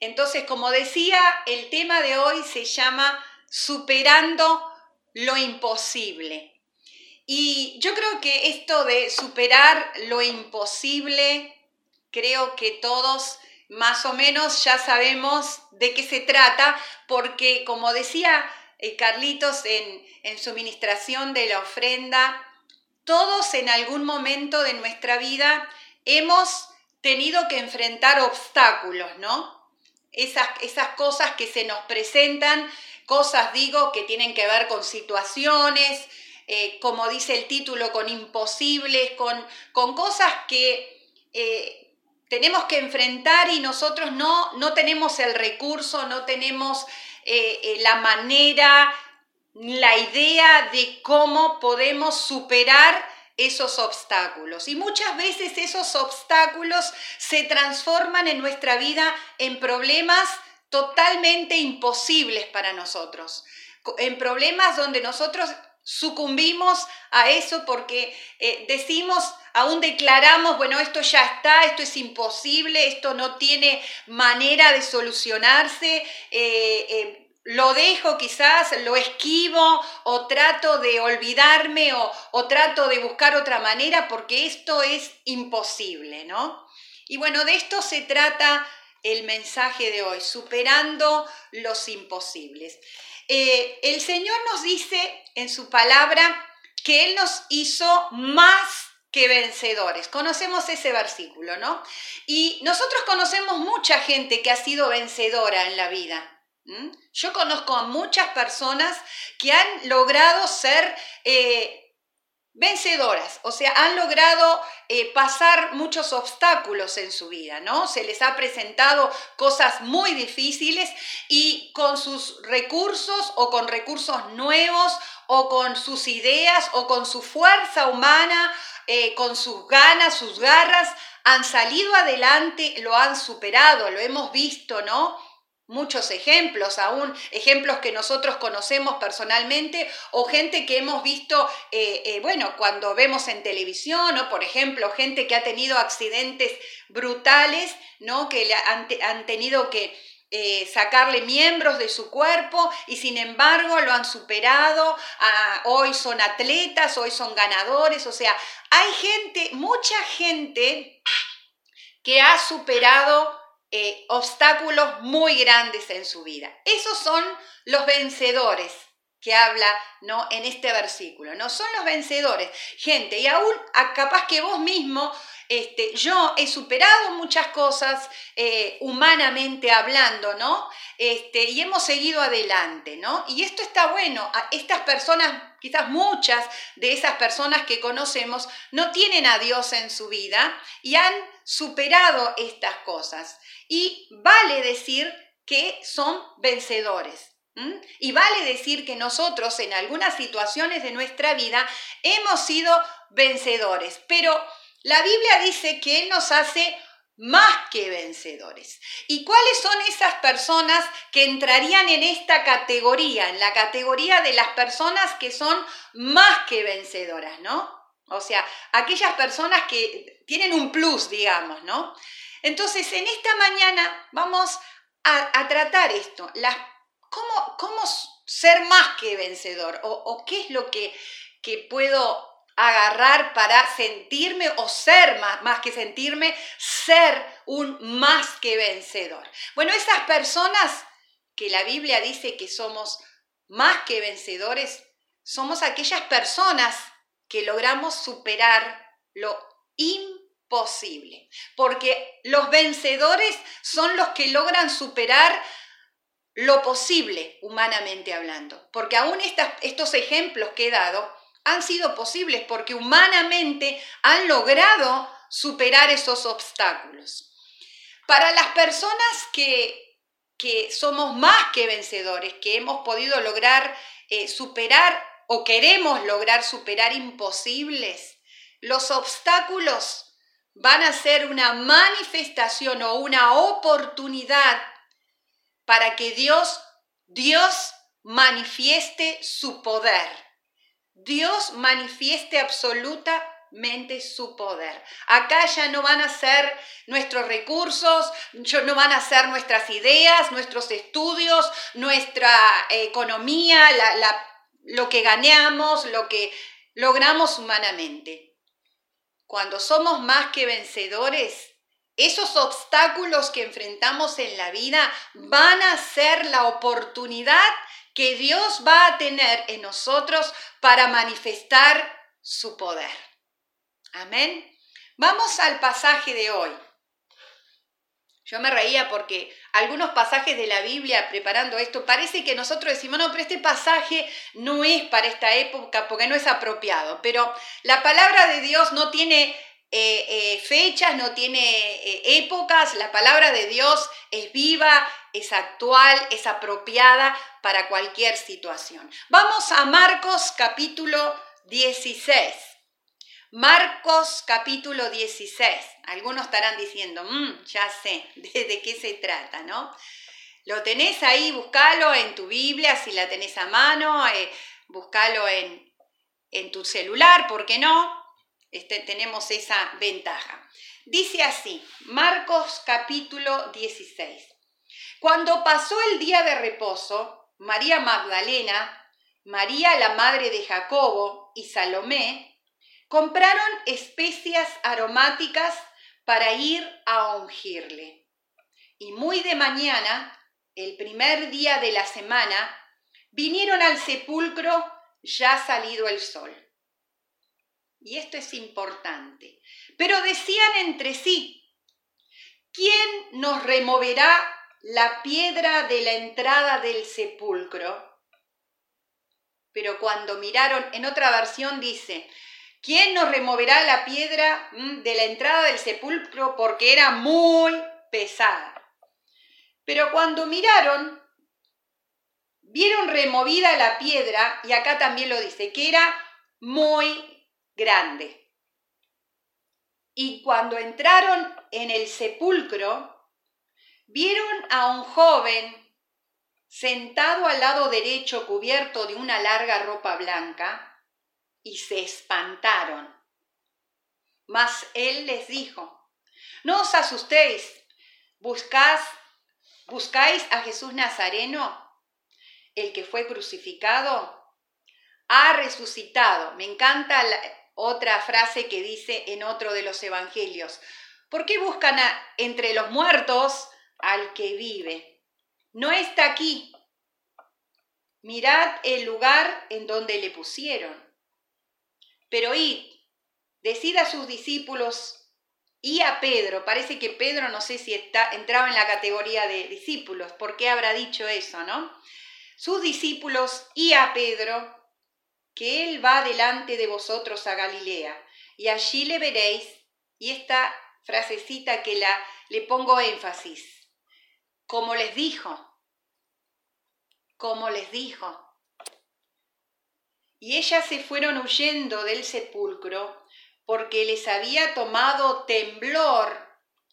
Entonces, como decía, el tema de hoy se llama Superando lo imposible. Y yo creo que esto de superar lo imposible, creo que todos más o menos ya sabemos de qué se trata, porque como decía eh, Carlitos en, en su ministración de la ofrenda, todos en algún momento de nuestra vida hemos tenido que enfrentar obstáculos, ¿no? Esas, esas cosas que se nos presentan, cosas digo que tienen que ver con situaciones, eh, como dice el título, con imposibles, con, con cosas que eh, tenemos que enfrentar y nosotros no, no tenemos el recurso, no tenemos eh, la manera, la idea de cómo podemos superar esos obstáculos. Y muchas veces esos obstáculos se transforman en nuestra vida en problemas totalmente imposibles para nosotros, en problemas donde nosotros sucumbimos a eso porque eh, decimos, aún declaramos, bueno, esto ya está, esto es imposible, esto no tiene manera de solucionarse. Eh, eh, lo dejo quizás, lo esquivo o trato de olvidarme o, o, trato de buscar otra manera porque esto es imposible, ¿no? Y bueno, de esto se trata el mensaje de hoy, superando los imposibles. Eh, el Señor nos dice en su palabra que Él nos hizo más que vencedores. Conocemos ese versículo, ¿no? Y nosotros conocemos mucha gente que ha sido vencedora en la vida. Yo conozco a muchas personas que han logrado ser eh, vencedoras, o sea, han logrado eh, pasar muchos obstáculos en su vida, ¿no? Se les ha presentado cosas muy difíciles y con sus recursos o con recursos nuevos o con sus ideas o con su fuerza humana, eh, con sus ganas, sus garras, han salido adelante, lo han superado, lo hemos visto, ¿no? Muchos ejemplos, aún ejemplos que nosotros conocemos personalmente o gente que hemos visto, eh, eh, bueno, cuando vemos en televisión, o por ejemplo, gente que ha tenido accidentes brutales, ¿no? Que han, tenido que eh, sacarle miembros de su cuerpo y sin embargo lo han superado, hoy son atletas, hoy son ganadores, o sea, hay gente, mucha gente que ha superado eh, obstáculos muy grandes en su vida. Esos son los vencedores que habla ¿no? en este versículo, ¿no? Son los vencedores. Gente, y aún capaz que vos mismo, este, yo he superado muchas cosas eh, humanamente hablando, ¿no? Este, y hemos seguido adelante, ¿no? Y esto está bueno. Estas personas, quizás muchas de esas personas que conocemos, no tienen a Dios en su vida y han superado estas cosas. Y vale decir que son vencedores. Y vale decir que nosotros en algunas situaciones de nuestra vida hemos sido vencedores, pero la Biblia dice que Él nos hace más que vencedores. ¿Y cuáles son esas personas que entrarían en esta categoría, en la categoría de las personas que son más que vencedoras, ¿no? O sea, aquellas personas que tienen un plus, digamos, ¿no? Entonces, en esta mañana vamos a, tratar esto, las, cómo, cómo, ser más que vencedor o, qué es lo que, que, puedo agarrar para sentirme o ser más, más que sentirme, ser un más que vencedor. Bueno, esas personas que la Biblia dice que somos más que vencedores, somos aquellas personas que logramos superar lo imposible. Porque los vencedores son los que logran superar lo posible, humanamente hablando. Porque aún estos ejemplos que he dado han sido posibles porque humanamente han logrado superar esos obstáculos. Para las personas que, que somos más que vencedores, que hemos podido lograr eh, superar o queremos lograr superar imposibles, los obstáculos van a ser una manifestación o una oportunidad para que Dios, Dios manifieste su poder. Dios manifieste absoluta su poder. Acá ya no van a ser nuestros recursos, no van a ser nuestras ideas, nuestros estudios, nuestra economía, lo que ganamos, lo que logramos humanamente. Cuando somos más que vencedores, esos obstáculos que enfrentamos en la vida van a ser la oportunidad que Dios va a tener en nosotros para manifestar su poder. Amén. Vamos al pasaje de hoy. Yo me reía porque algunos pasajes de la Biblia preparando esto, parece que nosotros decimos, no, pero este pasaje no es para esta época porque no es apropiado. Pero la palabra de Dios no tiene eh, eh, fechas, no tiene eh, épocas, la palabra de Dios es viva, es actual, es apropiada para cualquier situación. Vamos a Marcos capítulo 16. Marcos capítulo 16. Algunos estarán diciendo, mm, ya sé de, qué se trata, ¿no? Lo tenés ahí, búscalo en tu Biblia, si la tenés a mano, eh, búscalo en, en tu celular, ¿por qué no? Este, tenemos esa ventaja. Dice así, Marcos capítulo 16. Cuando pasó el día de reposo, María Magdalena, María la madre de Jacobo y Salomé compraron especias aromáticas para ir a ungirle. Y muy de mañana, el primer día de la semana, vinieron al sepulcro ya salido el sol. Y esto es importante. Pero decían entre sí, ¿quién nos removerá la piedra de la entrada del sepulcro? Pero cuando miraron, en otra versión dice, ¿Quién nos removerá la piedra mm, de la entrada del sepulcro porque era muy pesada? Pero cuando miraron, vieron removida la piedra, y acá también lo dice, que era muy grande. Y cuando entraron en el sepulcro, vieron a un joven sentado al lado derecho cubierto de una larga ropa blanca, y se espantaron. Mas él les dijo, no os asustéis, buscáis, buscáis a Jesús Nazareno, el que fue crucificado, ha resucitado. Me encanta la, otra frase que dice en otro de los evangelios. ¿Por qué buscan entre los muertos al que vive? No está aquí. Mirad el lugar en donde le pusieron. Pero id, decid a sus discípulos y a Pedro, parece que Pedro no sé si está, entraba en la categoría de discípulos, ¿por qué habrá dicho eso, no? Sus discípulos y a Pedro, que él va delante de vosotros a Galilea, y allí le veréis, y esta frasecita que la, le pongo énfasis, como les dijo, como les dijo, y ellas se fueron huyendo del sepulcro porque les había tomado temblor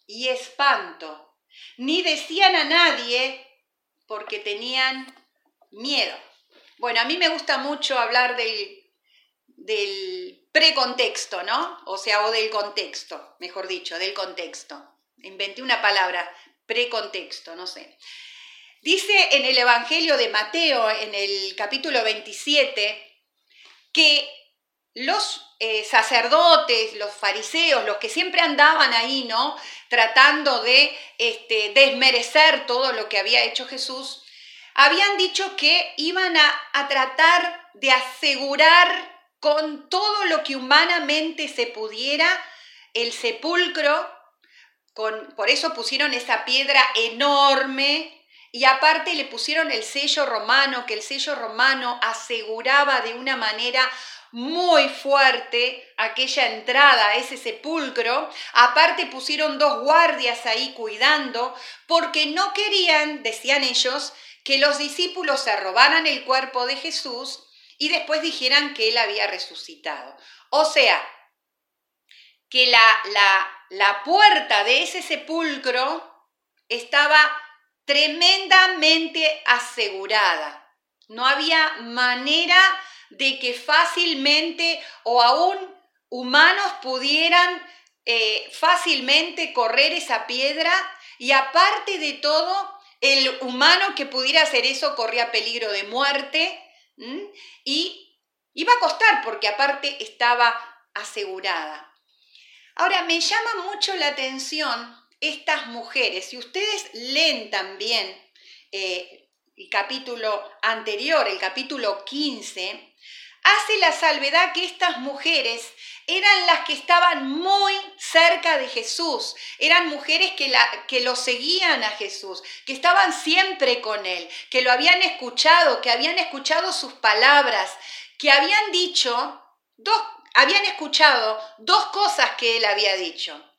y espanto. Ni decían a nadie porque tenían miedo. Bueno, a mí me gusta mucho hablar del, del precontexto, ¿no? O sea, o del contexto, mejor dicho, del contexto. Inventé una palabra, precontexto, no sé. Dice en el Evangelio de Mateo, en el capítulo 27, que los eh, sacerdotes, los fariseos, los que siempre andaban ahí, ¿no? Tratando de este, desmerecer todo lo que había hecho Jesús, habían dicho que iban a, a tratar de asegurar con todo lo que humanamente se pudiera el sepulcro, con, por eso pusieron esa piedra enorme y aparte le pusieron el sello romano, que el sello romano aseguraba de una manera muy fuerte aquella entrada a ese sepulcro. Aparte pusieron dos guardias ahí cuidando, porque no querían, decían ellos, que los discípulos se robaran el cuerpo de Jesús y después dijeran que él había resucitado. O sea, que la, la, la puerta de ese sepulcro estaba tremendamente asegurada. No había manera de que fácilmente o aún humanos pudieran eh, fácilmente correr esa piedra y aparte de todo, el humano que pudiera hacer eso corría peligro de muerte y iba a costar porque aparte estaba asegurada. Ahora, me llama mucho la atención estas mujeres, si ustedes leen también eh, el capítulo anterior, el capítulo 15, hace la salvedad que estas mujeres eran las que estaban muy cerca de Jesús, eran mujeres que, la, que lo seguían a Jesús, que estaban siempre con él, que lo habían escuchado, que habían escuchado sus palabras, que habían dicho dos, habían escuchado dos cosas que él había dicho.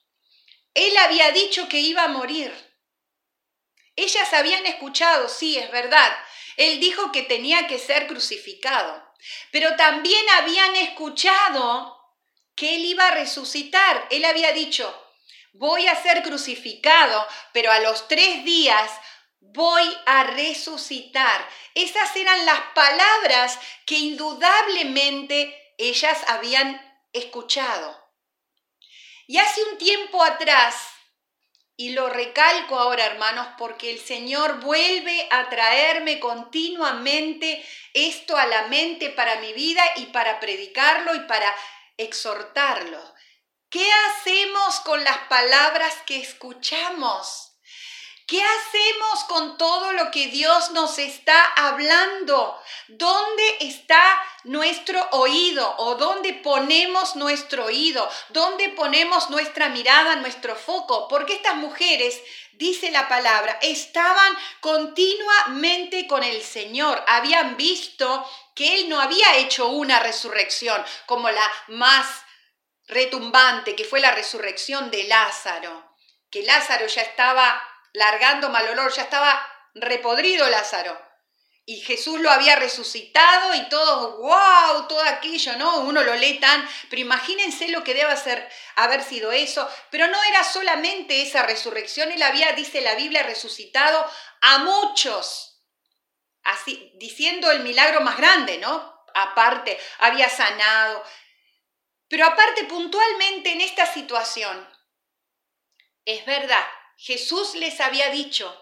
Él había dicho que iba a morir. Ellas habían escuchado, sí, es verdad. Él dijo que tenía que ser crucificado. Pero también habían escuchado que él iba a resucitar. Él había dicho, voy a ser crucificado, pero a los tres días voy a resucitar. Esas eran las palabras que indudablemente ellas habían escuchado. Y hace un tiempo atrás, y lo recalco ahora, hermanos, porque el Señor vuelve a traerme continuamente esto a la mente para mi vida y para predicarlo y para exhortarlo. ¿Qué hacemos con las palabras que escuchamos? ¿Qué hacemos con todo lo que Dios nos está hablando? ¿Dónde está nuestro oído o dónde ponemos nuestro oído? ¿Dónde ponemos nuestra mirada, nuestro foco? Porque estas mujeres, dice la palabra, estaban continuamente con el Señor. Habían visto que Él no había hecho una resurrección como la más retumbante, que fue la resurrección de Lázaro, que Lázaro ya estaba largando mal olor, ya estaba repodrido Lázaro. Y Jesús lo había resucitado y todo, wow, todo aquello, ¿no? Uno lo lee tan, pero imagínense lo que debe haber sido eso. Pero no era solamente esa resurrección, él había, dice la Biblia, resucitado a muchos, así, diciendo el milagro más grande, ¿no? Aparte, había sanado. Pero aparte, puntualmente en esta situación, es verdad, Jesús les había dicho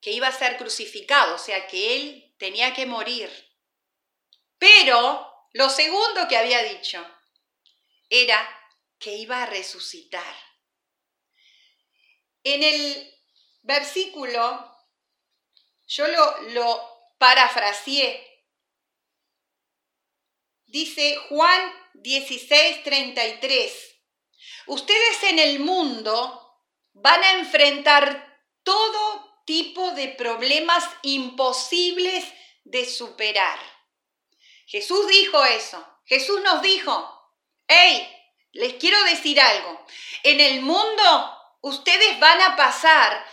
que iba a ser crucificado, o sea que él tenía que morir. Pero lo segundo que había dicho era que iba a resucitar. En el versículo, yo lo, lo parafraseé, dice Juan 16, 33, ustedes en el mundo van a enfrentar todo tipo de problemas imposibles de superar. Jesús dijo eso. Jesús nos dijo, hey, les quiero decir algo. En el mundo ustedes van a pasar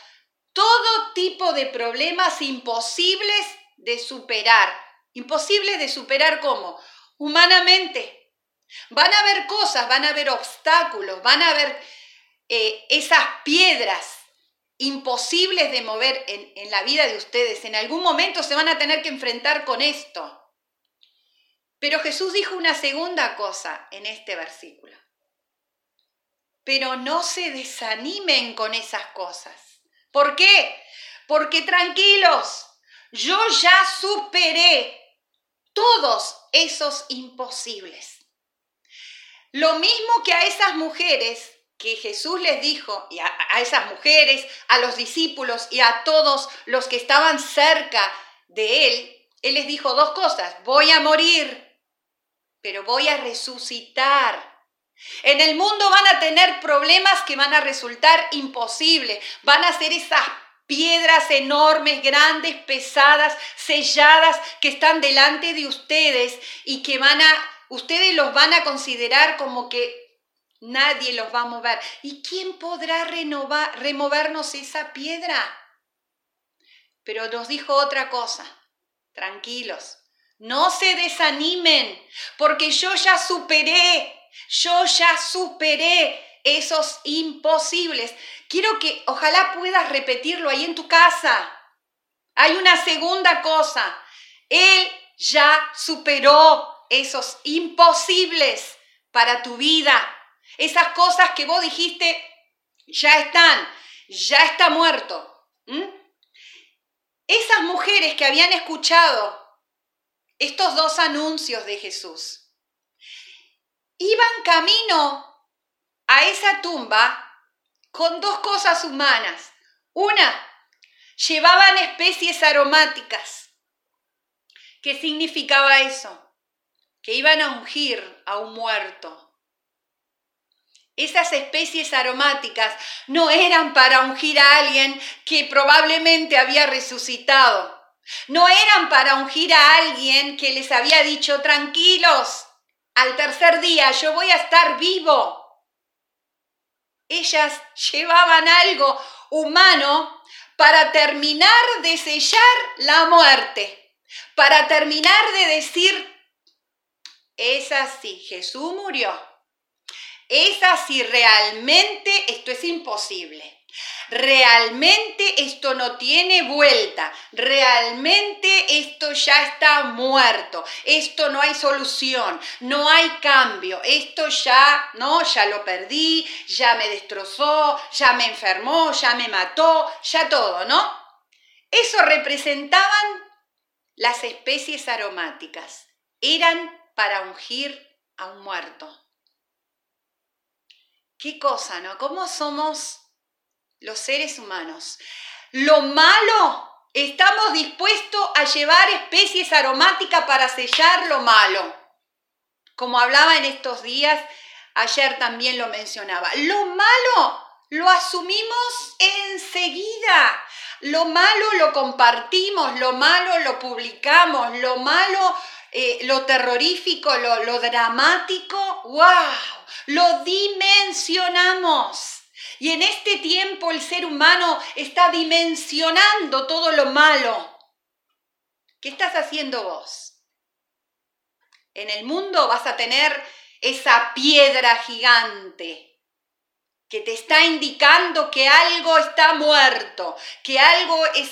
todo tipo de problemas imposibles de superar. Imposibles de superar cómo? Humanamente. Van a haber cosas, van a haber obstáculos, van a haber eh, esas piedras imposibles de mover en, en la vida de ustedes. En algún momento se van a tener que enfrentar con esto. Pero Jesús dijo una segunda cosa en este versículo. Pero no se desanimen con esas cosas. ¿Por qué? Porque tranquilos, yo ya superé todos esos imposibles. Lo mismo que a esas mujeres que Jesús les dijo y a, esas mujeres, a los discípulos y a todos los que estaban cerca de Él, Él les dijo dos cosas, voy a morir, pero voy a resucitar. En el mundo van a tener problemas que van a resultar imposibles, van a ser esas piedras enormes, grandes, pesadas, selladas que están delante de ustedes y que van a, ustedes los van a considerar como que Nadie los va a mover. ¿Y quién podrá renovar, removernos esa piedra? Pero nos dijo otra cosa. Tranquilos. No se desanimen, porque yo ya superé, yo ya superé esos imposibles. Quiero que ojalá puedas repetirlo ahí en tu casa. Hay una segunda cosa. Él ya superó esos imposibles para tu vida. Esas cosas que vos dijiste, ya están, ya está muerto. Esas mujeres que habían escuchado estos dos anuncios de Jesús, iban camino a esa tumba con dos cosas humanas. Una, llevaban especies aromáticas. ¿Qué significaba eso? Que iban a ungir a un muerto. Esas especies aromáticas no eran para ungir a alguien que probablemente había resucitado. No eran para ungir a alguien que les había dicho, tranquilos, al tercer día yo voy a estar vivo. Ellas llevaban algo humano para terminar de sellar la muerte, para terminar de decir, es así, Jesús murió, es así, realmente esto es imposible. Realmente esto no tiene vuelta, realmente esto ya está muerto, esto no hay solución, no hay cambio, esto ya, no, ya lo perdí, ya me destrozó, ya me enfermó, ya me mató, ya todo, ¿no? Eso representaban las especies aromáticas, eran para ungir a un muerto. Qué cosa, ¿no? ¿Cómo somos los seres humanos. Lo malo, estamos dispuestos a llevar especies aromáticas para sellar lo malo. Como hablaba en estos días, ayer también lo mencionaba. Lo malo lo asumimos enseguida. Lo malo lo compartimos, lo malo lo publicamos, lo malo, eh, lo terrorífico, lo, lo dramático, wow, lo dimensionamos. Y en este tiempo el ser humano está dimensionando todo lo malo. ¿Qué estás haciendo vos? En el mundo vas a tener esa piedra gigante que te está indicando que algo está muerto, que algo es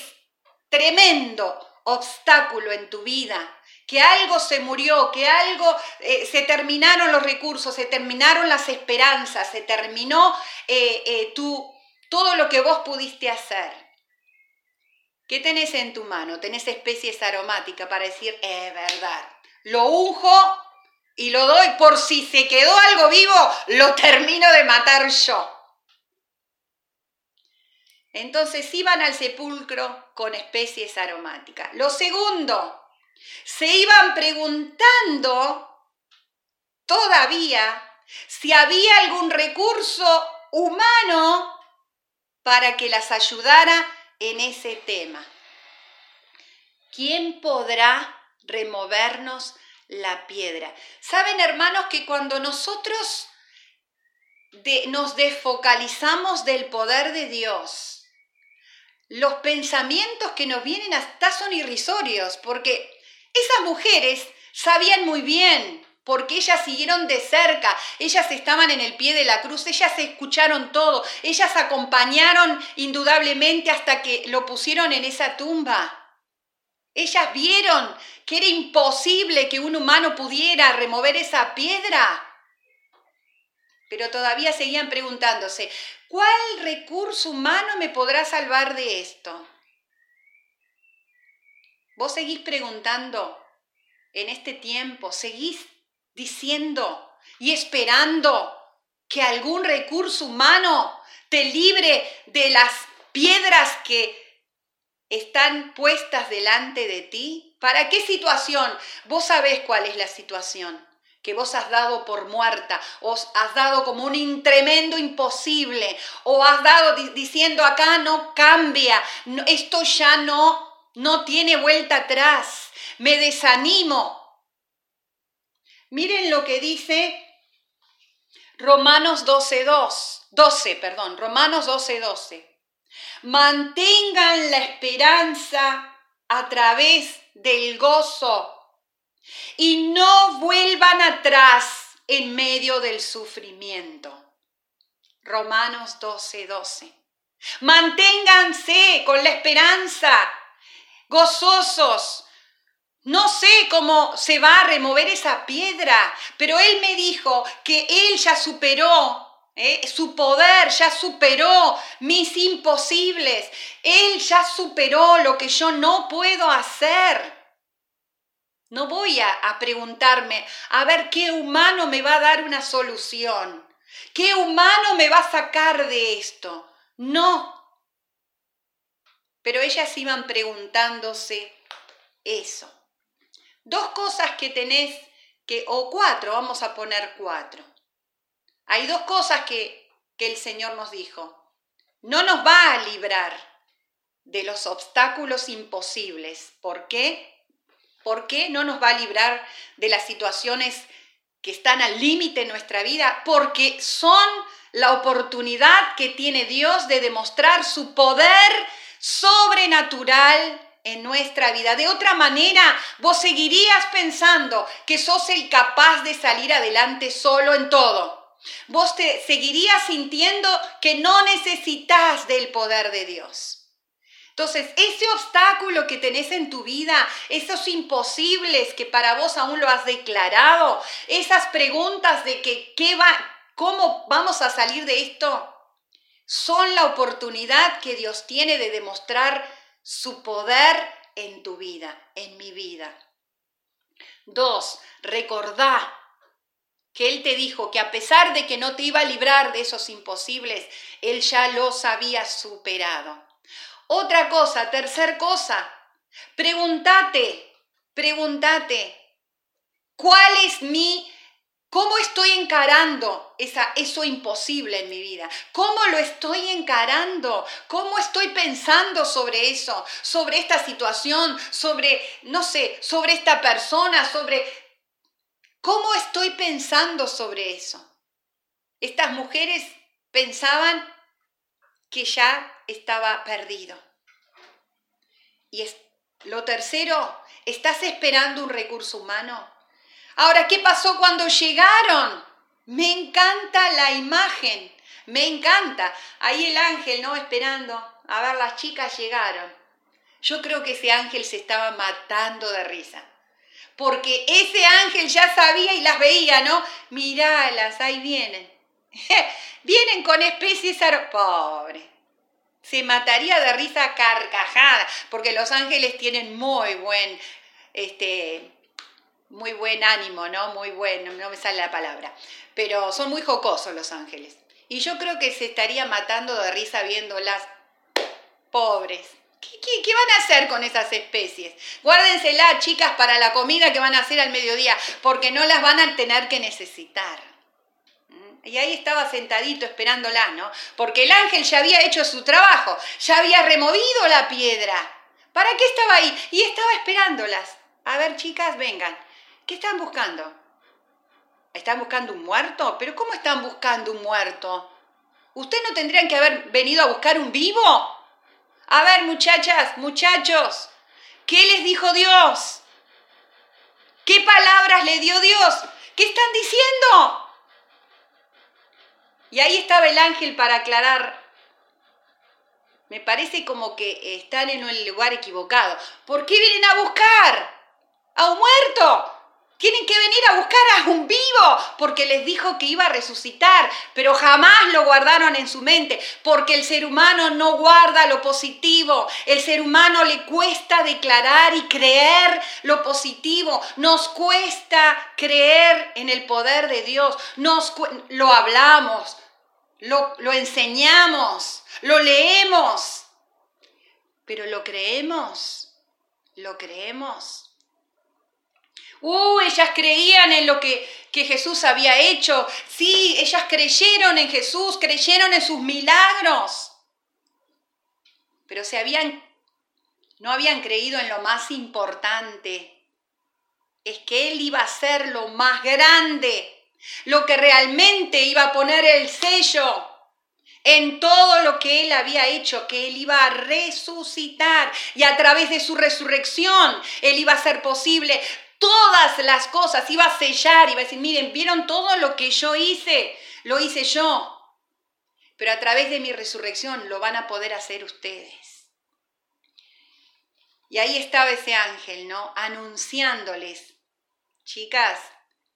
tremendo obstáculo en tu vida, que algo se murió, que algo eh, se terminaron los recursos, se terminaron las esperanzas, se terminó eh, eh, todo lo que vos pudiste hacer. ¿Qué tenés en tu mano? Tenés especies aromáticas para decir, es verdad, lo unjo y lo doy por si se quedó algo vivo, lo termino de matar yo. Entonces iban al sepulcro con especies aromáticas. Lo segundo, se iban preguntando todavía si había algún recurso humano para que las ayudara en ese tema. ¿Quién podrá removernos la piedra? Saben, hermanos, que cuando nosotros nos desfocalizamos del poder de Dios, los pensamientos que nos vienen hasta son irrisorios, porque esas mujeres sabían muy bien, porque ellas siguieron de cerca, ellas estaban en el pie de la cruz, ellas escucharon todo, ellas acompañaron indudablemente hasta que lo pusieron en esa tumba. Ellas vieron que era imposible que un humano pudiera remover esa piedra. Pero todavía seguían preguntándose, ¿cuál recurso humano me podrá salvar de esto? Vos seguís preguntando en este tiempo, seguís diciendo y esperando que algún recurso humano te libre de las piedras que están puestas delante de ti. ¿Para qué situación? Vos sabés cuál es la situación que vos has dado por muerta, os has dado como un tremendo imposible, o has dado diciendo acá no cambia, esto ya no no tiene vuelta atrás, me desanimo. Miren lo que dice Romanos 12.2, 12, perdón, Romanos 12.12. 12. Mantengan la esperanza a través del gozo y no vuelvan atrás en medio del sufrimiento. Romanos 12.12. 12. Manténganse con la esperanza gozosos, No sé cómo se va a remover esa piedra, pero Él me dijo que Él ya superó ¿eh? su poder ya superó mis imposibles. Él ya superó lo que yo no puedo hacer. No voy a, a, preguntarme, a ver qué humano me va a dar una solución. ¿Qué humano me va a sacar de esto? No. Pero ellas iban preguntándose eso. Dos cosas que tenés que, o cuatro, vamos a poner cuatro. Hay dos cosas que, que el Señor nos dijo. No nos va a librar de los obstáculos imposibles. ¿Por qué? ¿Por qué no nos va a librar de las situaciones que están al límite en nuestra vida? Porque son la oportunidad que tiene Dios de demostrar su poder sobrenatural en nuestra vida. De otra manera, vos seguirías pensando que sos el capaz de salir adelante solo en todo. Vos te seguirías sintiendo que no necesitas del poder de Dios. Entonces, ese obstáculo que tenés en tu vida, esos imposibles que para vos aún lo has declarado, esas preguntas de que qué va, cómo vamos a salir de esto, son la oportunidad que Dios tiene de demostrar su poder en tu vida, en mi vida. Dos, recordá que Él te dijo que a pesar de que no te iba a librar de esos imposibles, Él ya los había superado. Otra cosa, tercer cosa, pregúntate, pregúntate, ¿cuál es mi ¿Cómo estoy encarando esa, eso imposible en mi vida? ¿Cómo lo estoy encarando? ¿Cómo estoy pensando sobre eso? Sobre esta situación, sobre, no sé, sobre esta persona, sobre... ¿Cómo estoy pensando sobre eso? Estas mujeres pensaban que ya estaba perdido. Y es, lo tercero, ¿estás esperando un recurso humano? Ahora, ¿qué pasó cuando llegaron? Me encanta la imagen, me encanta. Ahí el ángel, ¿no? Esperando. A ver, las chicas llegaron. Yo creo que ese ángel se estaba matando de risa. Porque ese ángel ya sabía y las veía, ¿no? Miralas, ahí vienen. vienen con especies... Pobre. Se mataría de risa carcajada, porque los ángeles tienen muy buen este, muy buen ánimo, ¿no? Muy bueno, no me sale la palabra. Pero son muy jocosos los ángeles. Y yo creo que se estaría matando de risa viéndolas pobres. ¿Qué, qué, van a hacer con esas especies? Guárdensela, chicas, para la comida que van a hacer al mediodía, porque no las van a tener que necesitar. ¿Mm? Y ahí estaba sentadito esperándolas, ¿no? Porque el ángel ya había hecho su trabajo, ya había removido la piedra. ¿Para qué estaba ahí? Y estaba esperándolas. A ver, chicas, vengan. ¿Qué están buscando? ¿Están buscando un muerto? ¿Pero cómo están buscando un muerto? ¿Ustedes no tendrían que haber venido a buscar un vivo? A ver, muchachas, muchachos, ¿qué les dijo Dios? ¿Qué palabras le dio Dios? ¿Qué están diciendo? Y ahí estaba el ángel para aclarar. Me parece como que están en un lugar equivocado. ¿Por qué vienen a buscar a un muerto? Tienen que venir a buscar a un vivo porque les dijo que iba a resucitar, pero jamás lo guardaron en su mente porque el ser humano no guarda lo positivo. El ser humano le cuesta declarar y creer lo positivo. Nos cuesta creer en el poder de Dios. Nos, lo hablamos, lo, lo enseñamos, lo leemos, pero lo creemos, lo creemos. Uh, ellas creían en lo que, que Jesús había hecho. Sí, ellas creyeron en Jesús, creyeron en sus milagros. Pero se habían, no habían creído en lo más importante. Es que Él iba a ser lo más grande, lo que realmente iba a poner el sello en todo lo que él había hecho, que él iba a resucitar y a través de su resurrección él iba a hacer posible todas las cosas, iba a sellar, iba a decir, miren, vieron todo lo que yo hice, lo hice yo, pero a través de mi resurrección lo van a poder hacer ustedes. Y ahí estaba ese ángel, ¿no? Anunciándoles, chicas,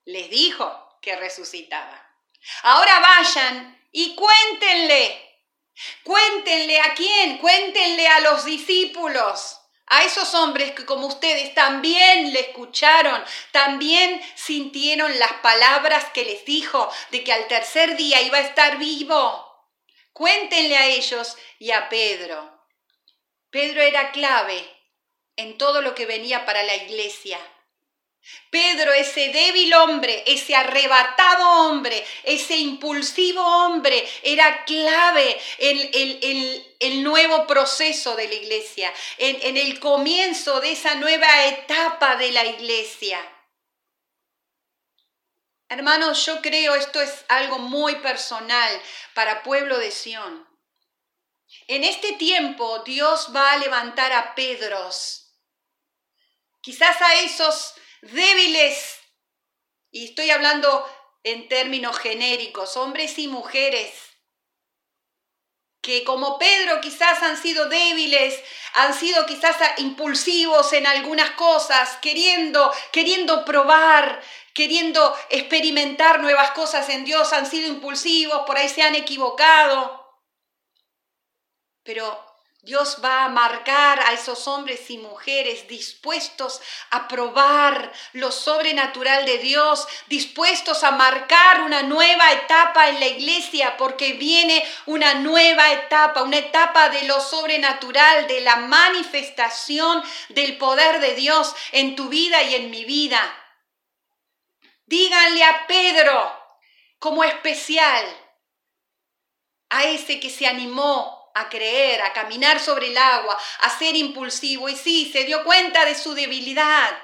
les dijo que resucitaba. Ahora vayan y cuéntenle. Cuéntenle a quién, cuéntenle a los discípulos, a esos hombres que como ustedes también le escucharon, también sintieron las palabras que les dijo de que al tercer día iba a estar vivo. Cuéntenle a ellos y a Pedro. Pedro era clave en todo lo que venía para la iglesia. Pedro, ese débil hombre, ese arrebatado hombre, ese impulsivo hombre, era clave en, el nuevo proceso de la iglesia, en, en el comienzo de esa nueva etapa de la iglesia. Hermanos, yo creo esto es algo muy personal para pueblo de Sión. En este tiempo Dios va a levantar a Pedros, quizás a esos débiles, y estoy hablando en términos genéricos, hombres y mujeres, que como Pedro quizás han sido débiles, han sido quizás impulsivos en algunas cosas, queriendo, queriendo probar, queriendo experimentar nuevas cosas en Dios, han sido impulsivos, por ahí se han equivocado. Pero Dios va a marcar a esos hombres y mujeres dispuestos a probar lo sobrenatural de Dios, dispuestos a marcar una nueva etapa en la iglesia, porque viene una nueva etapa, una etapa de lo sobrenatural, de la manifestación del poder de Dios en tu vida y en mi vida. Díganle a Pedro como especial, a ese que se animó a creer, a caminar sobre el agua, a ser impulsivo. Y sí, se dio cuenta de su debilidad.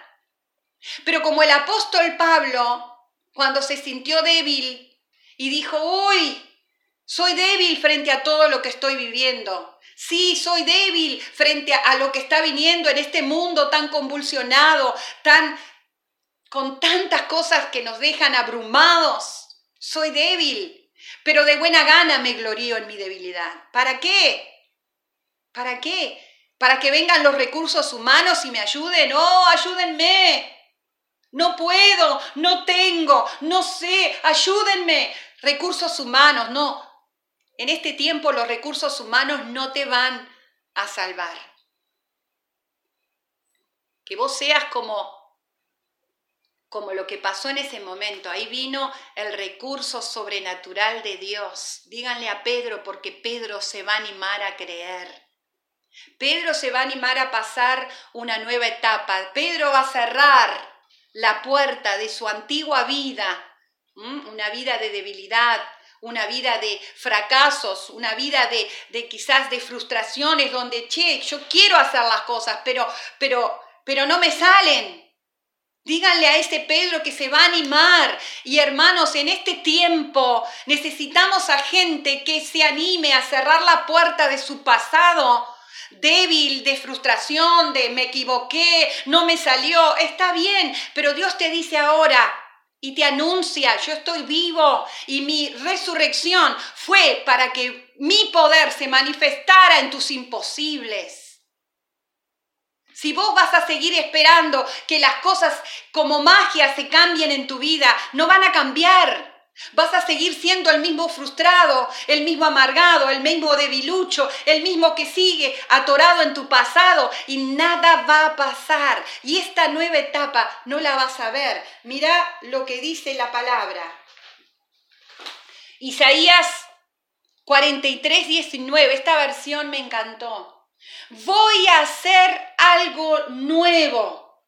Pero como el apóstol Pablo, cuando se sintió débil y dijo, uy, soy débil frente a todo lo que estoy viviendo. Sí, soy débil frente a, lo que está viniendo en este mundo tan convulsionado, tan con tantas cosas que nos dejan abrumados. Soy débil pero de buena gana me glorío en mi debilidad. ¿Para qué? ¿Para qué? ¿Para que vengan los recursos humanos y me ayuden? ¡Oh, ayúdenme! No puedo, no tengo, no sé, ayúdenme. Recursos humanos, no. En este tiempo los recursos humanos no te van a salvar. Que vos seas como como lo que pasó en ese momento. Ahí vino el recurso sobrenatural de Dios. Díganle a Pedro porque Pedro se va a animar a creer. Pedro se va a animar a pasar una nueva etapa. Pedro va a cerrar la puerta de su antigua vida, una vida de debilidad, una vida de fracasos, una vida de, de, quizás de frustraciones donde, che, yo quiero hacer las cosas, pero, pero, pero no me salen. Díganle a ese Pedro que se va a animar. Y hermanos, en este tiempo necesitamos a gente que se anime a cerrar la puerta de su pasado débil, de frustración, de me equivoqué, no me salió. Está bien, pero Dios te dice ahora, y te anuncia, yo estoy vivo y mi resurrección fue para que mi poder se manifestara en tus imposibles. Si vos vas a seguir esperando que las cosas como magia se cambien en tu vida, no van a cambiar. Vas a seguir siendo el mismo frustrado, el mismo amargado, el mismo debilucho, el mismo que sigue atorado en tu pasado y nada va a pasar. Y esta nueva etapa no la vas a ver. Mira lo que dice la palabra. Isaías 43, 19, esta versión me encantó voy a hacer algo nuevo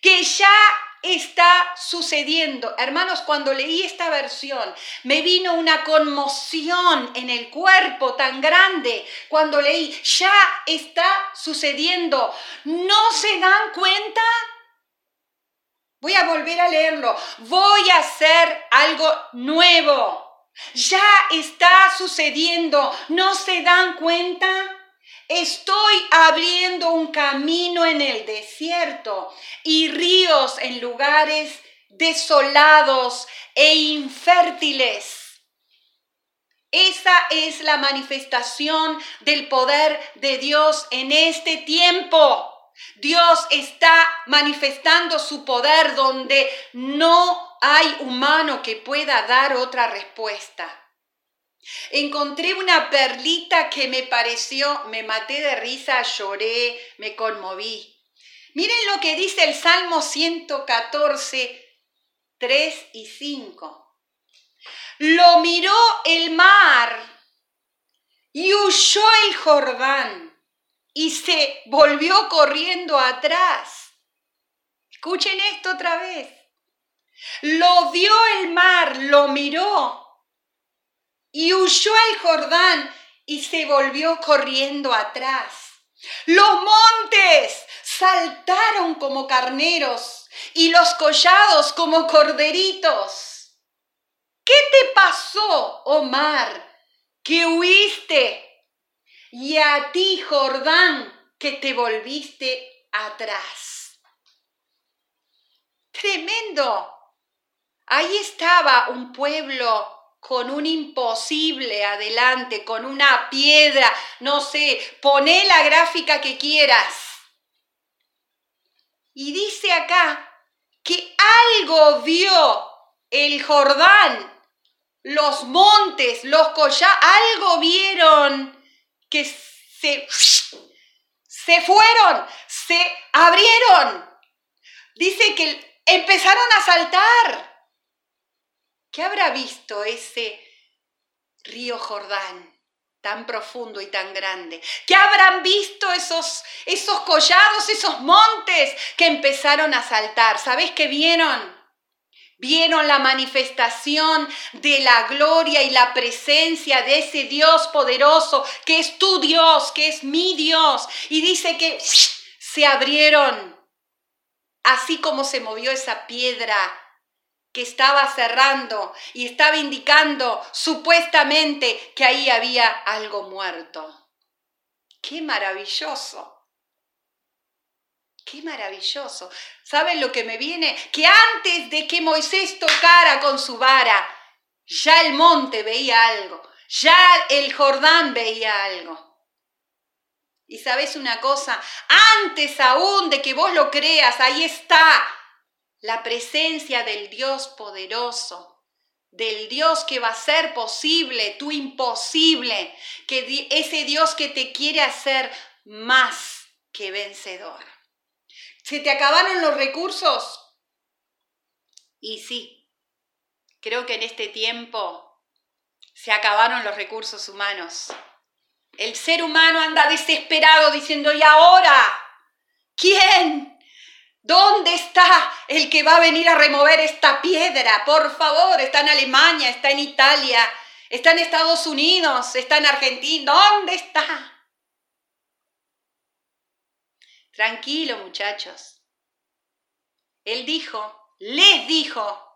que ya está sucediendo. Hermanos, cuando leí esta versión, me vino una conmoción en el cuerpo tan grande. Cuando leí, ya está sucediendo. ¿No se dan cuenta? Voy a volver a leerlo. Voy a hacer algo nuevo. Ya está sucediendo. ¿No se dan cuenta? Estoy abriendo un camino en el desierto y ríos en lugares desolados e infértiles. Esa es la manifestación del poder de Dios en este tiempo. Dios está manifestando su poder donde no hay humano que pueda dar otra respuesta. Encontré una perlita que me pareció, me maté de risa, lloré, me conmoví. Miren lo que dice el Salmo 114, 3 y 5. Lo miró el mar y huyó el Jordán y se volvió corriendo atrás. Escuchen esto otra vez. Lo vio el mar, lo miró y huyó el Jordán y se volvió corriendo atrás. Los montes saltaron como carneros y los collados como corderitos. ¿Qué te pasó, Omar, que huiste? Y a ti, Jordán, que te volviste atrás. Tremendo. Ahí estaba un pueblo con un imposible adelante, con una piedra, no sé, poné la gráfica que quieras. Y dice acá que algo vio el Jordán, los montes, los collados, algo vieron que se, se fueron, se abrieron. Dice que empezaron a saltar. ¿Qué habrá visto ese río Jordán tan profundo y tan grande? ¿Qué habrán visto esos, esos collados, esos montes que empezaron a saltar? ¿Sabes qué vieron? Vieron la manifestación de la gloria y la presencia de ese Dios poderoso, que es tu Dios, que es mi Dios. Y dice que se abrieron, así como se movió esa piedra que estaba cerrando y estaba indicando supuestamente que ahí había algo muerto. ¡Qué maravilloso! ¡Qué maravilloso! ¿Saben lo que me viene? Que antes de que Moisés tocara con su vara, ya el monte veía algo, ya el Jordán veía algo. Y sabes una cosa, antes aún de que vos lo creas, ahí está la presencia del Dios poderoso, del Dios que va a ser posible, tu imposible, que ese Dios que te quiere hacer más que vencedor. ¿Se te acabaron los recursos? Y sí, creo que en este tiempo se acabaron los recursos humanos. El ser humano anda desesperado diciendo, ¿y ahora? ¿Quién? ¿Dónde está el que va a venir a remover esta piedra? Por favor, está en Alemania, está en Italia, está en Estados Unidos, está en Argentina. ¿Dónde está? Tranquilo, muchachos. Él dijo, les dijo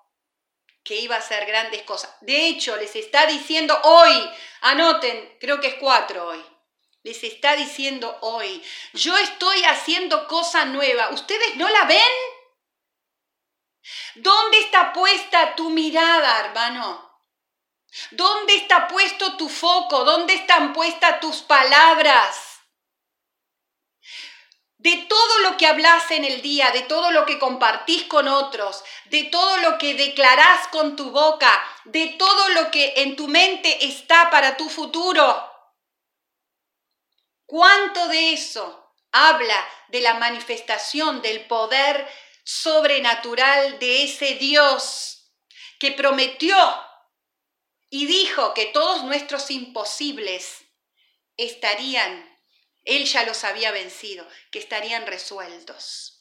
que iba a hacer grandes cosas. De hecho, les está diciendo hoy, anoten, creo que es cuatro hoy les está diciendo hoy, yo estoy haciendo cosa nueva, ¿ustedes no la ven? ¿Dónde está puesta tu mirada, hermano? ¿Dónde está puesto tu foco? ¿Dónde están puestas tus palabras? De todo lo que hablas en el día, de todo lo que compartís con otros, de todo lo que declarás con tu boca, de todo lo que en tu mente está para tu futuro. ¿Cuánto de eso habla de la manifestación del poder sobrenatural de ese Dios que prometió y dijo que todos nuestros imposibles estarían, él ya los había vencido, que estarían resueltos?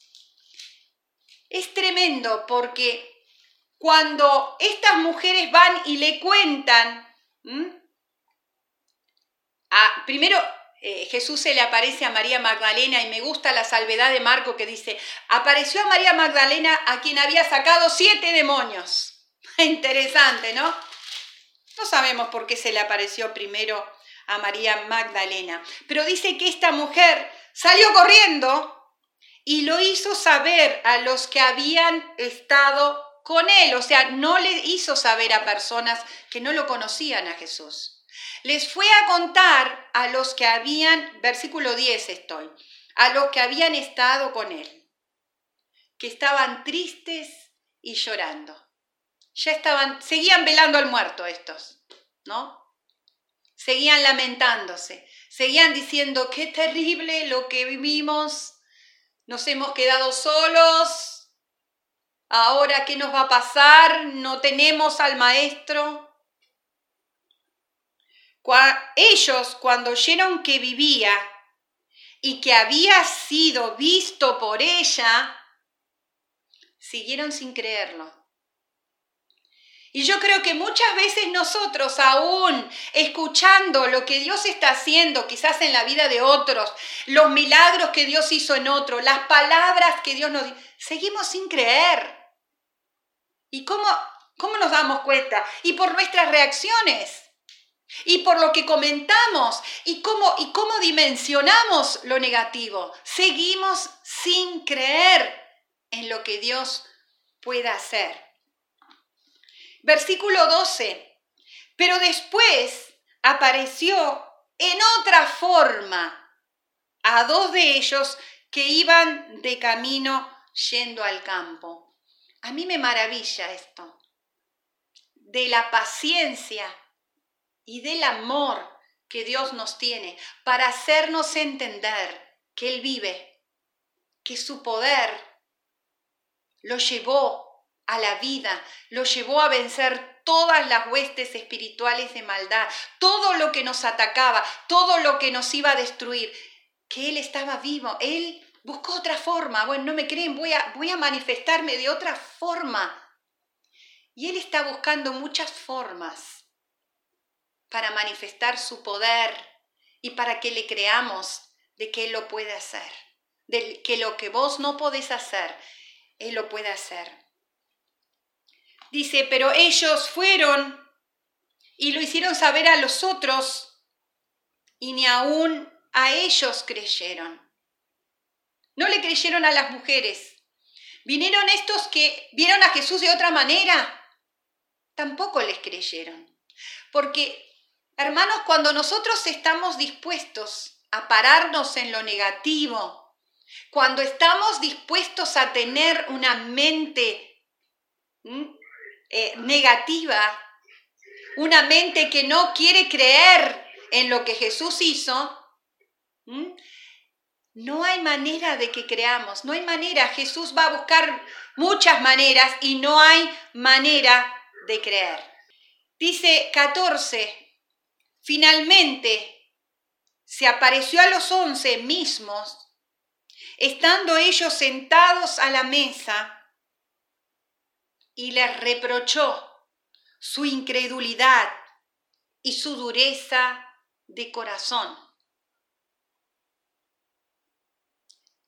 Es tremendo porque cuando estas mujeres van y le cuentan, primero eh, Jesús se le aparece a María Magdalena y me gusta la salvedad de Marco que dice, apareció a María Magdalena a quien había sacado siete demonios. Interesante, ¿no? No sabemos por qué se le apareció primero a María Magdalena, pero dice que esta mujer salió corriendo y lo hizo saber a los que habían estado con él, o sea, no le hizo saber a personas que no lo conocían a Jesús les fue a contar a los que habían, versículo 10 estoy, a los que habían estado con él, que estaban tristes y llorando. Ya estaban, seguían velando al muerto estos, ¿no? Seguían lamentándose, seguían diciendo, qué terrible lo que vivimos, nos hemos quedado solos, ahora qué nos va a pasar, no tenemos al maestro. Ellos cuando oyeron que vivía y que había sido visto por ella, siguieron sin creerlo. Y yo creo que muchas veces nosotros, aún escuchando lo que Dios está haciendo, quizás en la vida de otros, los milagros que Dios hizo en otros, las palabras que Dios nos dio, seguimos sin creer. ¿Y cómo, cómo nos damos cuenta? Y por nuestras reacciones y por lo que comentamos y cómo, y cómo dimensionamos lo negativo. Seguimos sin creer en lo que Dios pueda hacer. Versículo 12. Pero después apareció en otra forma a dos de ellos que iban de camino yendo al campo. A mí me maravilla esto, de la paciencia y del amor que Dios nos tiene para hacernos entender que Él vive, que su poder lo llevó a la vida, lo llevó a vencer todas las huestes espirituales de maldad, todo lo que nos atacaba, todo lo que nos iba a destruir, que Él estaba vivo, Él buscó otra forma, bueno, no me creen, voy a, voy a manifestarme de otra forma. Y Él está buscando muchas formas para manifestar su poder y para que le creamos de que Él lo puede hacer, de que lo que vos no podés hacer, Él lo puede hacer. Dice, pero ellos fueron y lo hicieron saber a los otros y ni aún a ellos creyeron. No le creyeron a las mujeres. Vinieron estos que vieron a Jesús de otra manera. Tampoco les creyeron. Porque Hermanos, cuando nosotros estamos dispuestos a pararnos en lo negativo, cuando estamos dispuestos a tener una mente eh, negativa, una mente que no quiere creer en lo que Jesús hizo, no hay manera de que creamos, no hay manera. Jesús va a buscar muchas maneras y no hay manera de creer. Dice 14, Finalmente, se apareció a los once mismos, estando ellos sentados a la mesa, y les reprochó su incredulidad y su dureza de corazón.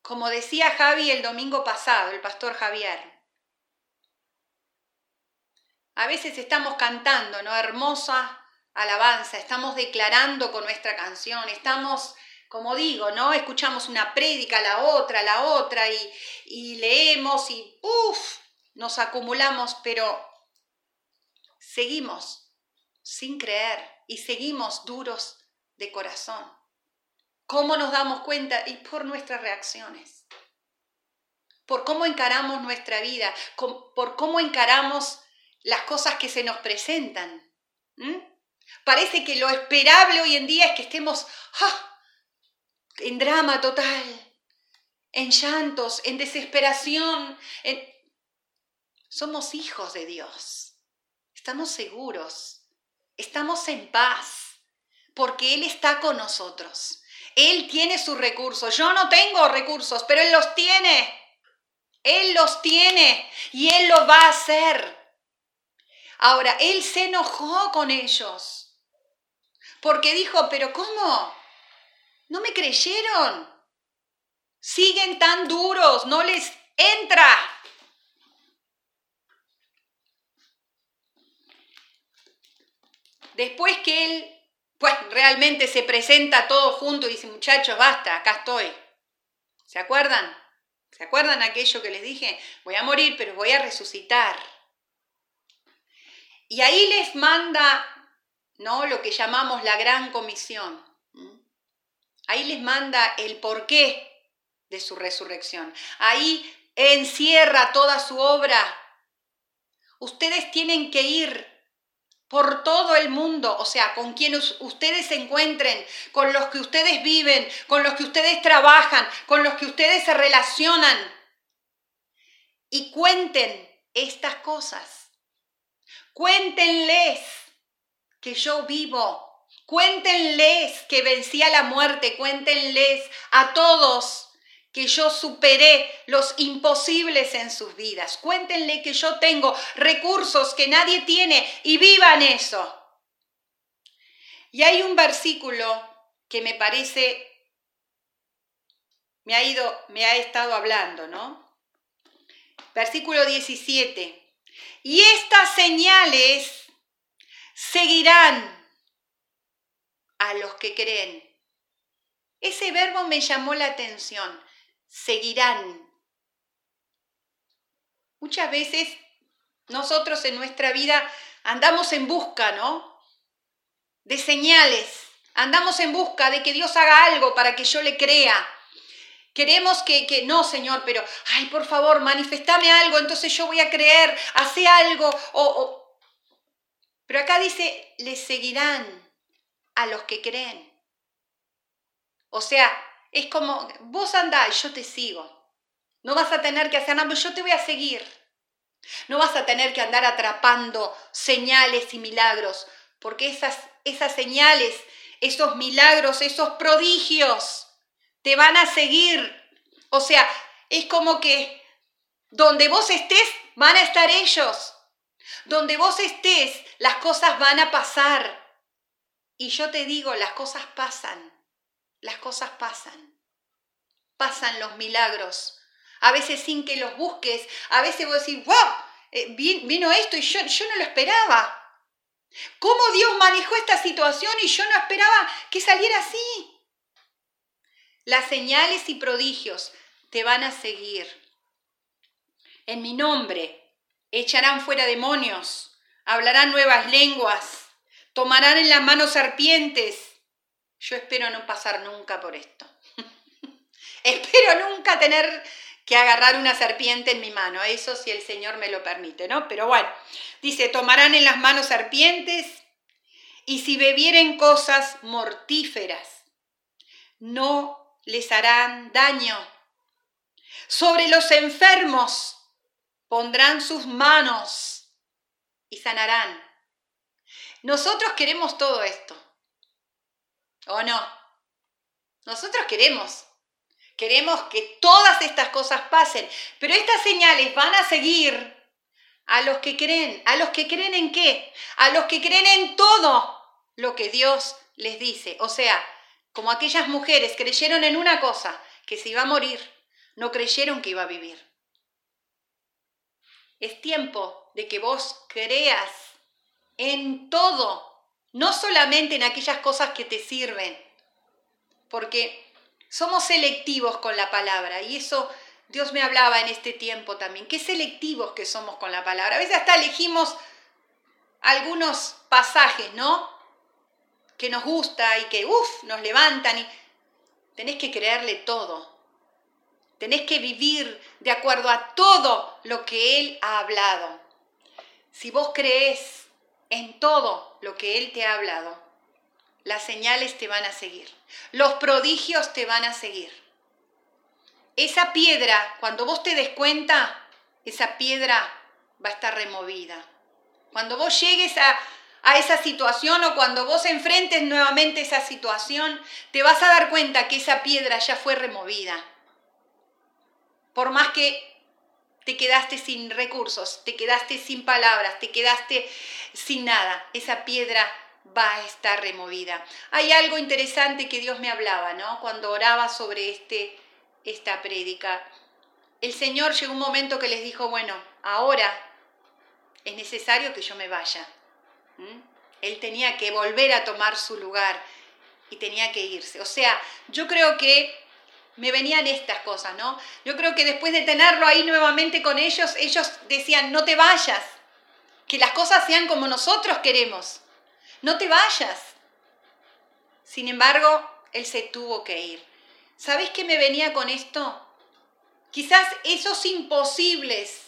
Como decía Javi el domingo pasado, el pastor Javier, a veces estamos cantando, ¿no? Hermosa alabanza, estamos declarando con nuestra canción, estamos, como digo, ¿no? Escuchamos una prédica, la otra, la otra, y, leemos y ¡puf! nos acumulamos, pero seguimos sin creer y seguimos duros de corazón. ¿Cómo nos damos cuenta? Y por nuestras reacciones, por cómo encaramos nuestra vida, por cómo encaramos las cosas que se nos presentan. Parece que lo esperable hoy en día es que estemos ¡ah! en drama total, en llantos, en desesperación. Somos hijos de Dios. Estamos seguros. Estamos en paz. Porque Él está con nosotros. Él tiene sus recursos. Yo no tengo recursos, pero Él los tiene. Él los tiene y Él lo va a hacer. Ahora, Él se enojó con ellos porque dijo, pero ¿cómo? ¿No me creyeron? Siguen tan duros, no les entra. Después que él, pues realmente se presenta todo junto y dice, muchachos, basta, acá estoy. ¿Se acuerdan? ¿Se acuerdan aquello que les dije? Voy a morir, pero voy a resucitar. Y ahí les manda ¿no? Lo que llamamos la gran comisión. Ahí les manda el por qué de su resurrección. Ahí encierra toda su obra. Ustedes tienen que ir por todo el mundo, o sea, con quienes ustedes se encuentren, con los que ustedes viven, con los que ustedes trabajan, con los que ustedes se relacionan. Y cuenten estas cosas. Cuéntenles que yo vivo. Cuéntenles que vencí a la muerte. Cuéntenles a todos que yo superé los imposibles en sus vidas. Cuéntenle que yo tengo recursos que nadie tiene y vivan eso. Y hay un versículo que me parece, me ha ido, me ha estado hablando, ¿no? Versículo 17. Y estas señales seguirán a los que creen. Ese verbo me llamó la atención seguirán. Muchas veces nosotros en nuestra vida andamos en busca, ¿no? De señales. Andamos en busca de que Dios haga algo para que yo le crea. Queremos que, que no, Señor, pero, ay, por favor, manifestame algo, entonces yo voy a creer, hace algo. O, Pero acá dice, le seguirán a los que creen. O sea, es como, vos andá y yo te sigo. No vas a tener que hacer nada, yo te voy a seguir. No vas a tener que andar atrapando señales y milagros, porque esas, esas señales, esos milagros, esos prodigios te van a seguir. O sea, es como que donde vos estés, van a estar ellos. Donde vos estés, las cosas van a pasar. Y yo te digo, las cosas pasan las cosas pasan. Pasan los milagros. A veces sin que los busques. A veces vos decís, wow, eh, vino esto y yo, yo no lo esperaba. ¿Cómo Dios manejó esta situación y yo no esperaba que saliera así? Las señales y prodigios te van a seguir. En mi nombre echarán fuera demonios, hablarán nuevas lenguas, tomarán en las manos serpientes yo espero no pasar nunca por esto. espero nunca tener que agarrar una serpiente en mi mano, eso si el Señor me lo permite, ¿no? Pero bueno, dice, tomarán en las manos serpientes y si bebieren cosas mortíferas, no les harán daño. Sobre los enfermos pondrán sus manos y sanarán. Nosotros queremos todo esto. ¿O no? Nosotros queremos. Queremos que todas estas cosas pasen, pero estas señales van a seguir a los que creen. ¿A los que creen en qué? A los que creen en todo lo que Dios les dice. O sea, como aquellas mujeres creyeron en una cosa, que se iba a morir, no creyeron que iba a vivir. Es tiempo de que vos creas en todo no solamente en aquellas cosas que te sirven, porque somos selectivos con la palabra y eso Dios me hablaba en este tiempo también, qué selectivos que somos con la palabra. A veces hasta elegimos algunos pasajes, ¿no? Que nos gusta y que, uff, nos levantan y tenés que creerle todo. Tenés que vivir de acuerdo a todo lo que Él ha hablado. Si vos crees en todo lo que Él te ha hablado, las señales te van a seguir, los prodigios te van a seguir. Esa piedra, cuando vos te des cuenta, esa piedra va a estar removida. Cuando vos llegues a, a esa situación o cuando vos enfrentes nuevamente esa situación, te vas a dar cuenta que esa piedra ya fue removida. Por más que te quedaste sin recursos, te quedaste sin palabras, te quedaste sin nada. Esa piedra va a estar removida. Hay algo interesante que Dios me hablaba, ¿no? Cuando oraba sobre este, esta prédica. El Señor llegó un momento que les dijo, bueno, ahora es necesario que yo me vaya. Él tenía que volver a tomar su lugar y tenía que irse. O sea, yo creo que me venían estas cosas, ¿no? Yo creo que después de tenerlo ahí nuevamente con ellos, ellos decían, no te vayas, que las cosas sean como nosotros queremos, no te vayas. Sin embargo, él se tuvo que ir. ¿Sabes qué me venía con esto? Quizás esos imposibles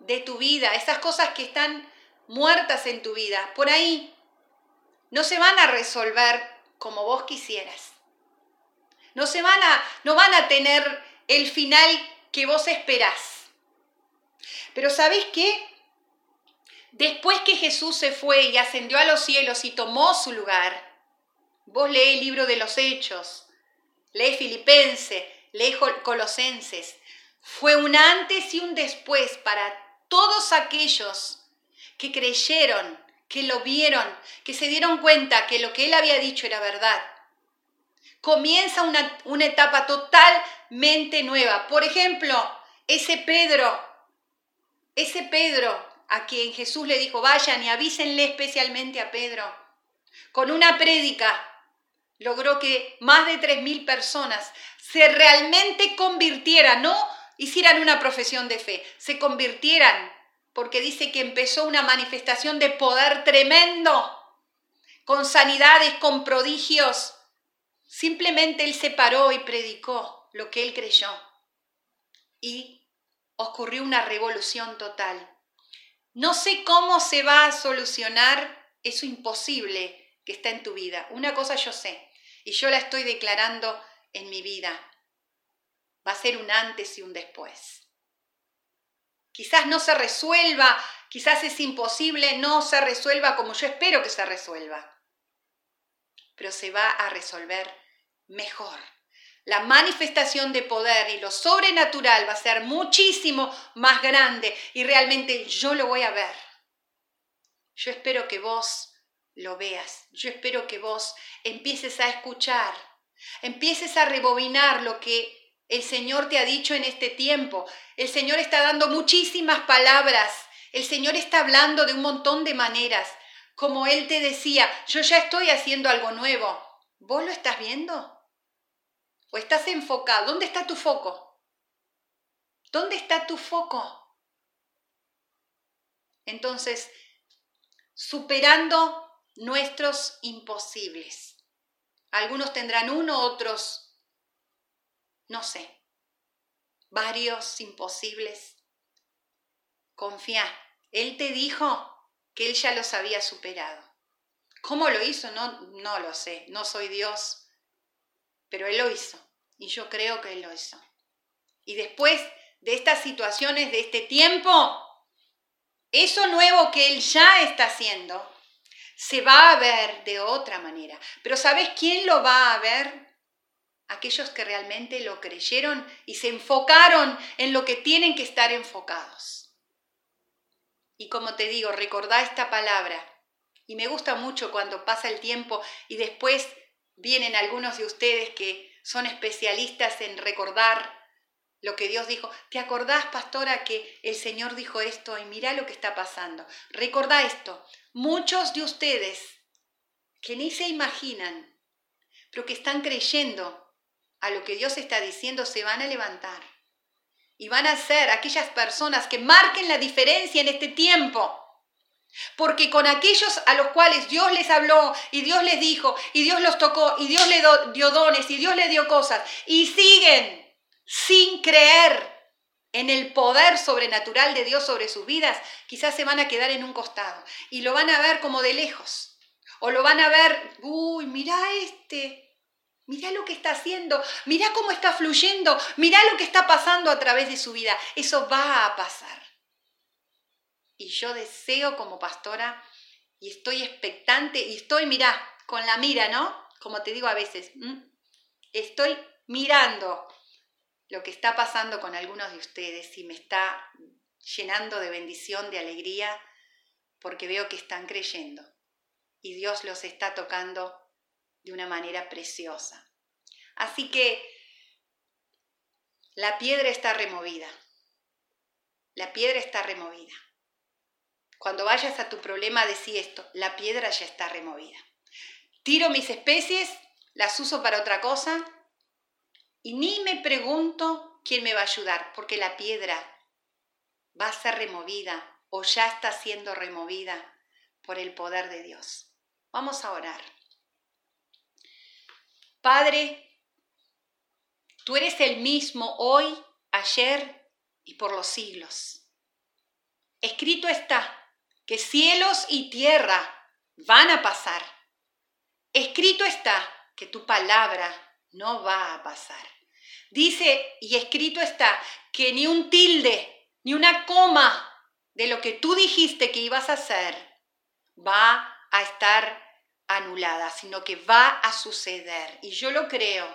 de tu vida, esas cosas que están muertas en tu vida, por ahí, no se van a resolver como vos quisieras. No se van a, no van a tener el final que vos esperás. Pero ¿sabés qué? Después que Jesús se fue y ascendió a los cielos y tomó su lugar, vos leé el libro de los Hechos, lee Filipenses, lee Colosenses, fue un antes y un después para todos aquellos que creyeron, que lo vieron, que se dieron cuenta que lo que él había dicho era verdad. Comienza una, una etapa totalmente nueva. Por ejemplo, ese Pedro, ese Pedro a quien Jesús le dijo, vayan y avísenle especialmente a Pedro. Con una prédica logró que más de 3.000 personas se realmente convirtieran, no hicieran una profesión de fe, se convirtieran, porque dice que empezó una manifestación de poder tremendo, con sanidades, con prodigios. Simplemente él se paró y predicó lo que él creyó. Y ocurrió una revolución total. No sé cómo se va a solucionar eso imposible que está en tu vida. Una cosa yo sé, y yo la estoy declarando en mi vida. Va a ser un antes y un después. Quizás no se resuelva, quizás es imposible, no se resuelva como yo espero que se resuelva, pero se va a resolver mejor. La manifestación de poder y lo sobrenatural va a ser muchísimo más grande y realmente yo lo voy a ver. Yo espero que vos lo veas, yo espero que vos empieces a escuchar, empieces a rebobinar lo que el Señor te ha dicho en este tiempo. El Señor está dando muchísimas palabras, el Señor está hablando de un montón de maneras. Como Él te decía, yo ya estoy haciendo algo nuevo. ¿Vos lo estás viendo? ¿O estás enfocado? ¿Dónde está tu foco? ¿Dónde está tu foco? Entonces, superando nuestros imposibles. Algunos tendrán uno, otros, no sé, varios imposibles. Confía, Él te dijo que Él ya los había superado. ¿Cómo lo hizo? No, no lo sé, no soy Dios, pero Él lo hizo y yo creo que Él lo hizo. Y después de estas situaciones, de este tiempo, eso nuevo que Él ya está haciendo, se va a ver de otra manera. Pero ¿sabes quién lo va a ver? Aquellos que realmente lo creyeron y se enfocaron en lo que tienen que estar enfocados. Y como te digo, recordá esta palabra. Y me gusta mucho cuando pasa el tiempo y después vienen algunos de ustedes que son especialistas en recordar lo que Dios dijo. ¿Te acordás, pastora, que el Señor dijo esto y mira lo que está pasando? Recordá esto. Muchos de ustedes que ni se imaginan, pero que están creyendo a lo que Dios está diciendo, se van a levantar. Y van a ser aquellas personas que marquen la diferencia en este tiempo porque con aquellos a los cuales Dios les habló y Dios les dijo y Dios los tocó y Dios les dio dones y Dios les dio cosas y siguen sin creer en el poder sobrenatural de Dios sobre sus vidas, quizás se van a quedar en un costado y lo van a ver como de lejos. O lo van a ver, uy, mira este, mira lo que está haciendo, mira cómo está fluyendo, mira lo que está pasando a través de su vida. Eso va a pasar. Y yo deseo como pastora y estoy expectante y estoy, mira, con la mira, ¿no? Como te digo a veces, estoy mirando lo que está pasando con algunos de ustedes y me está llenando de bendición, de alegría, porque veo que están creyendo y Dios los está tocando de una manera preciosa. Así que la piedra está removida. La piedra está removida. Cuando vayas a tu problema, decí esto, la piedra ya está removida. Tiro mis especies, las uso para otra cosa y ni me pregunto quién me va a ayudar, porque la piedra va a ser removida o ya está siendo removida por el poder de Dios. Vamos a orar. Padre, Tú eres el mismo hoy, ayer y por los siglos. Escrito está que cielos y tierra van a pasar. Escrito está que tu palabra no va a pasar. Dice y escrito está que ni un tilde, ni una coma de lo que tú dijiste que ibas a hacer va a estar anulada, sino que va a suceder. Y yo lo creo,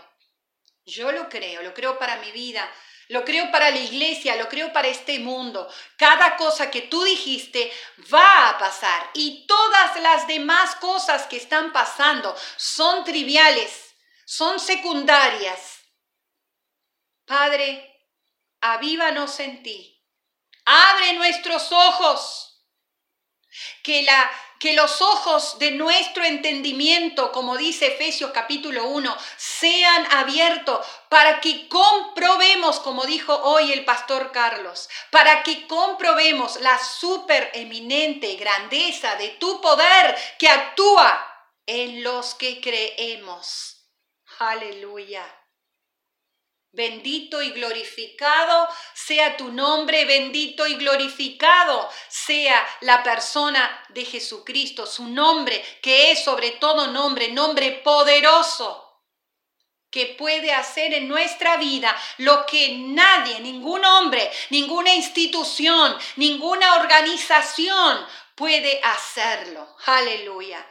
yo lo creo, lo creo para mi vida, lo creo para la iglesia, lo creo para este mundo. Cada cosa que tú dijiste va a pasar y todas las demás cosas que están pasando son triviales, son secundarias. Padre, avívanos en ti. Abre nuestros ojos. Que la que los ojos de nuestro entendimiento, como dice Efesios capítulo 1, sean abiertos para que comprobemos, como dijo hoy el pastor Carlos, para que comprobemos la supereminente grandeza de tu poder que actúa en los que creemos. Aleluya. Bendito y glorificado sea tu nombre, bendito y glorificado sea la persona de Jesucristo, su nombre que es sobre todo nombre, nombre poderoso, que puede hacer en nuestra vida lo que nadie, ningún hombre, ninguna institución, ninguna organización puede hacerlo. Aleluya.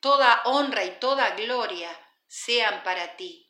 Toda honra y toda gloria sean para ti